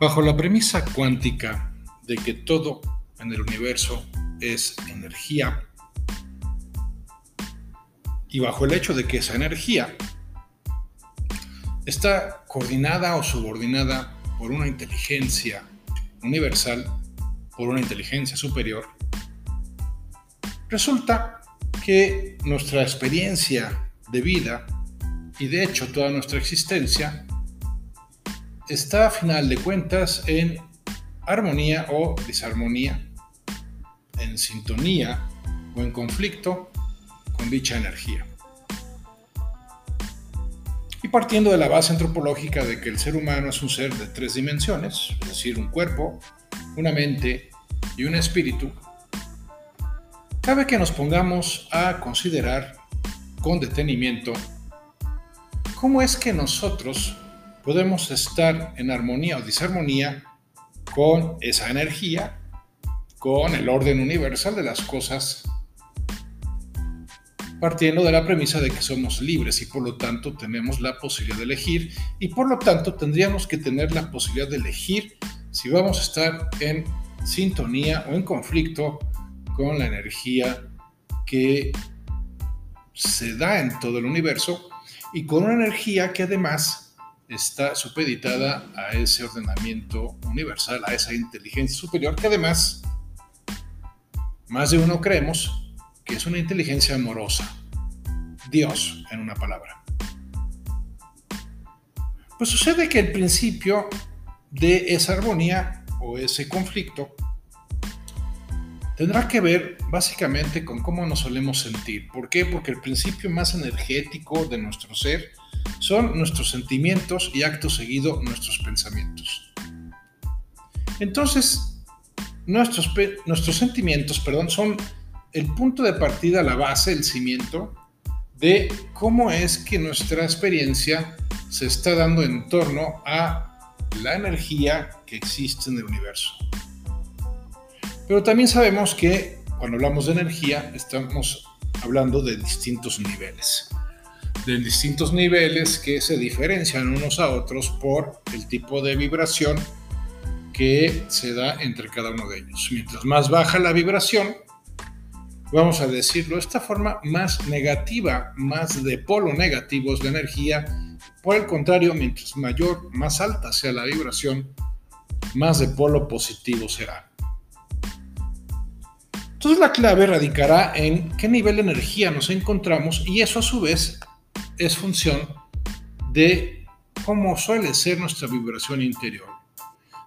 Bajo la premisa cuántica de que todo en el universo es energía, y bajo el hecho de que esa energía está coordinada o subordinada por una inteligencia universal, por una inteligencia superior, resulta que nuestra experiencia de vida y de hecho toda nuestra existencia está a final de cuentas en armonía o disarmonía, en sintonía o en conflicto con dicha energía. Y partiendo de la base antropológica de que el ser humano es un ser de tres dimensiones, es decir, un cuerpo, una mente y un espíritu, cabe que nos pongamos a considerar con detenimiento cómo es que nosotros podemos estar en armonía o disarmonía con esa energía, con el orden universal de las cosas, partiendo de la premisa de que somos libres y por lo tanto tenemos la posibilidad de elegir y por lo tanto tendríamos que tener la posibilidad de elegir si vamos a estar en sintonía o en conflicto con la energía que se da en todo el universo y con una energía que además está supeditada a ese ordenamiento universal, a esa inteligencia superior que además, más de uno creemos que es una inteligencia amorosa. Dios, en una palabra. Pues sucede que el principio de esa armonía o ese conflicto tendrá que ver básicamente con cómo nos solemos sentir. ¿Por qué? Porque el principio más energético de nuestro ser son nuestros sentimientos y acto seguido nuestros pensamientos. Entonces, nuestros, nuestros sentimientos, perdón, son el punto de partida, la base, el cimiento de cómo es que nuestra experiencia se está dando en torno a la energía que existe en el universo. Pero también sabemos que cuando hablamos de energía estamos hablando de distintos niveles de distintos niveles que se diferencian unos a otros por el tipo de vibración que se da entre cada uno de ellos. Mientras más baja la vibración, vamos a decirlo de esta forma, más negativa, más de polo negativo es la energía. Por el contrario, mientras mayor, más alta sea la vibración, más de polo positivo será. Entonces la clave radicará en qué nivel de energía nos encontramos y eso a su vez es función de cómo suele ser nuestra vibración interior.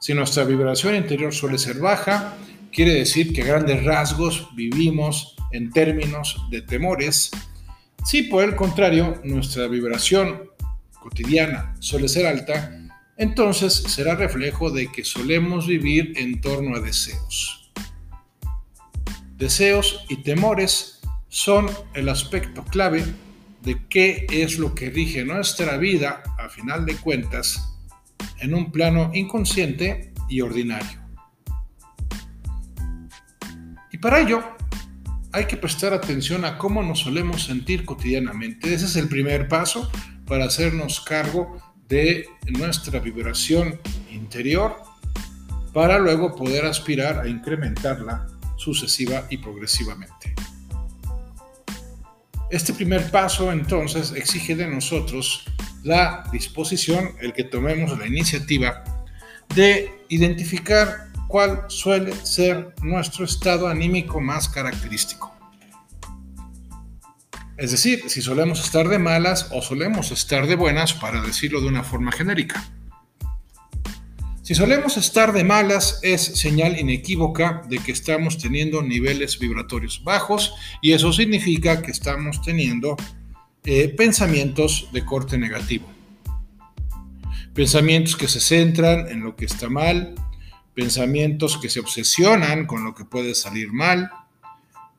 Si nuestra vibración interior suele ser baja, quiere decir que a grandes rasgos vivimos en términos de temores. Si por el contrario nuestra vibración cotidiana suele ser alta, entonces será reflejo de que solemos vivir en torno a deseos. Deseos y temores son el aspecto clave de qué es lo que rige nuestra vida, a final de cuentas, en un plano inconsciente y ordinario. Y para ello, hay que prestar atención a cómo nos solemos sentir cotidianamente. Ese es el primer paso para hacernos cargo de nuestra vibración interior para luego poder aspirar a incrementarla sucesiva y progresivamente. Este primer paso entonces exige de nosotros la disposición, el que tomemos la iniciativa de identificar cuál suele ser nuestro estado anímico más característico. Es decir, si solemos estar de malas o solemos estar de buenas, para decirlo de una forma genérica. Si solemos estar de malas es señal inequívoca de que estamos teniendo niveles vibratorios bajos y eso significa que estamos teniendo eh, pensamientos de corte negativo. Pensamientos que se centran en lo que está mal, pensamientos que se obsesionan con lo que puede salir mal,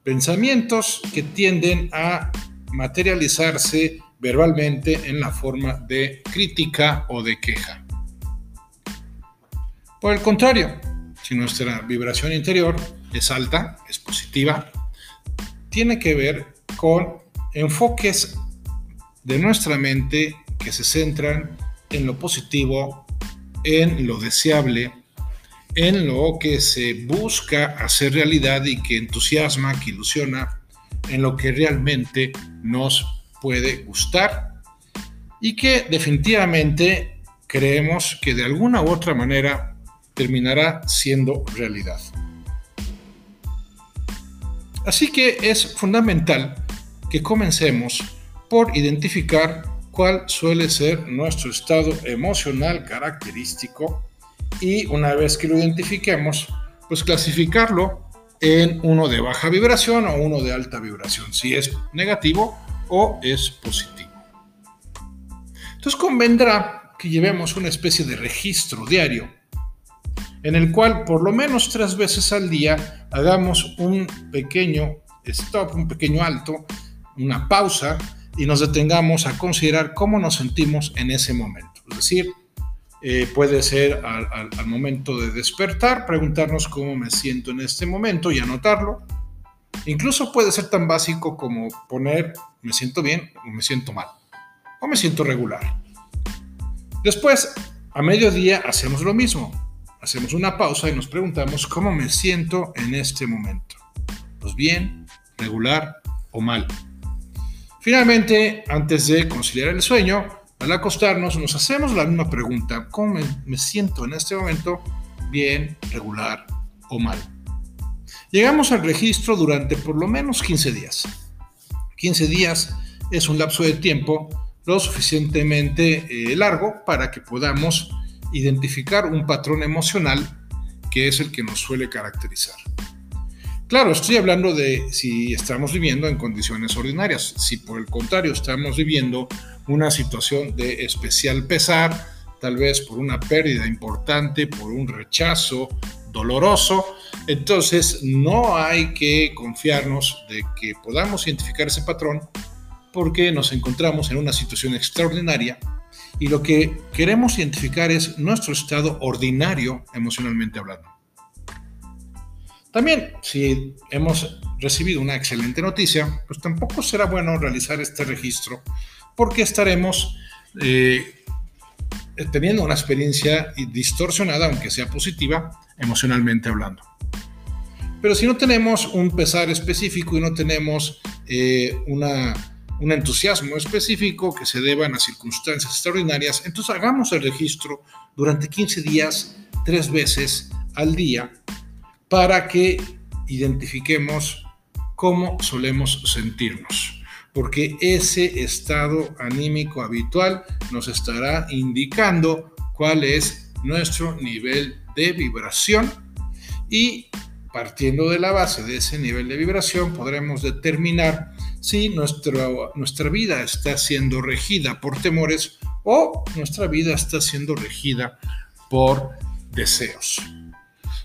pensamientos que tienden a materializarse verbalmente en la forma de crítica o de queja. Por el contrario, si nuestra vibración interior es alta, es positiva, tiene que ver con enfoques de nuestra mente que se centran en lo positivo, en lo deseable, en lo que se busca hacer realidad y que entusiasma, que ilusiona, en lo que realmente nos puede gustar y que definitivamente creemos que de alguna u otra manera terminará siendo realidad. Así que es fundamental que comencemos por identificar cuál suele ser nuestro estado emocional característico y una vez que lo identifiquemos, pues clasificarlo en uno de baja vibración o uno de alta vibración, si es negativo o es positivo. Entonces convendrá que llevemos una especie de registro diario en el cual por lo menos tres veces al día hagamos un pequeño stop, un pequeño alto, una pausa y nos detengamos a considerar cómo nos sentimos en ese momento. Es decir, eh, puede ser al, momento de despertar, preguntarnos cómo me siento en este momento y anotarlo. Incluso puede ser tan básico como poner me siento bien o me siento mal o me siento regular. Después, a mediodía hacemos lo mismo. Hacemos una pausa y nos preguntamos cómo me siento en este momento. Pues bien, regular o mal. Finalmente, antes de conciliar el sueño, al acostarnos nos hacemos la misma pregunta, ¿cómo me, siento en este momento? Bien, regular o mal. Llegamos al registro durante por lo menos 15 días. 15 días es un lapso de tiempo lo suficientemente eh, largo para que podamos identificar un patrón emocional que es el que nos suele caracterizar. Claro, estoy hablando de si estamos viviendo en condiciones ordinarias. Si por el contrario estamos viviendo una situación de especial pesar, tal vez por una pérdida importante, por un rechazo doloroso, entonces no hay que confiarnos de que podamos identificar ese patrón porque nos encontramos en una situación extraordinaria y lo que queremos identificar es nuestro estado ordinario emocionalmente hablando. También, si hemos recibido una excelente noticia, pues tampoco será bueno realizar este registro porque estaremos eh, teniendo una experiencia distorsionada, aunque sea positiva, emocionalmente hablando. Pero si no tenemos un pesar específico y no tenemos eh, una, un entusiasmo específico que se deban a circunstancias extraordinarias, entonces hagamos el registro durante 15 días, tres veces al día, para que identifiquemos cómo solemos sentirnos, porque ese estado anímico habitual nos estará indicando cuál es nuestro nivel de vibración y partiendo de la base de ese nivel de vibración podremos determinar si nuestra vida está siendo regida por temores o nuestra vida está siendo regida por deseos.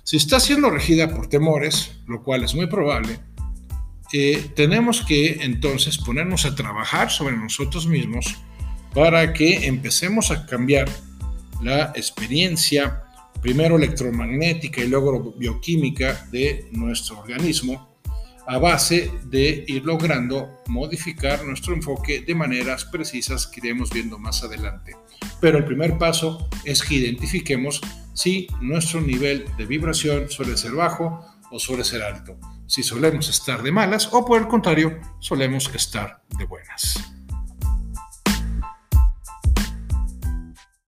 Si está siendo regida por temores, lo cual es muy probable, eh, tenemos que entonces ponernos a trabajar sobre nosotros mismos para que empecemos a cambiar la experiencia, primero electromagnética y luego bioquímica de nuestro organismo, a base de ir logrando modificar nuestro enfoque de maneras precisas que iremos viendo más adelante. Pero el primer paso es que identifiquemos si nuestro nivel de vibración suele ser bajo o suele ser alto, si solemos estar de malas o por el contrario solemos estar de buenas.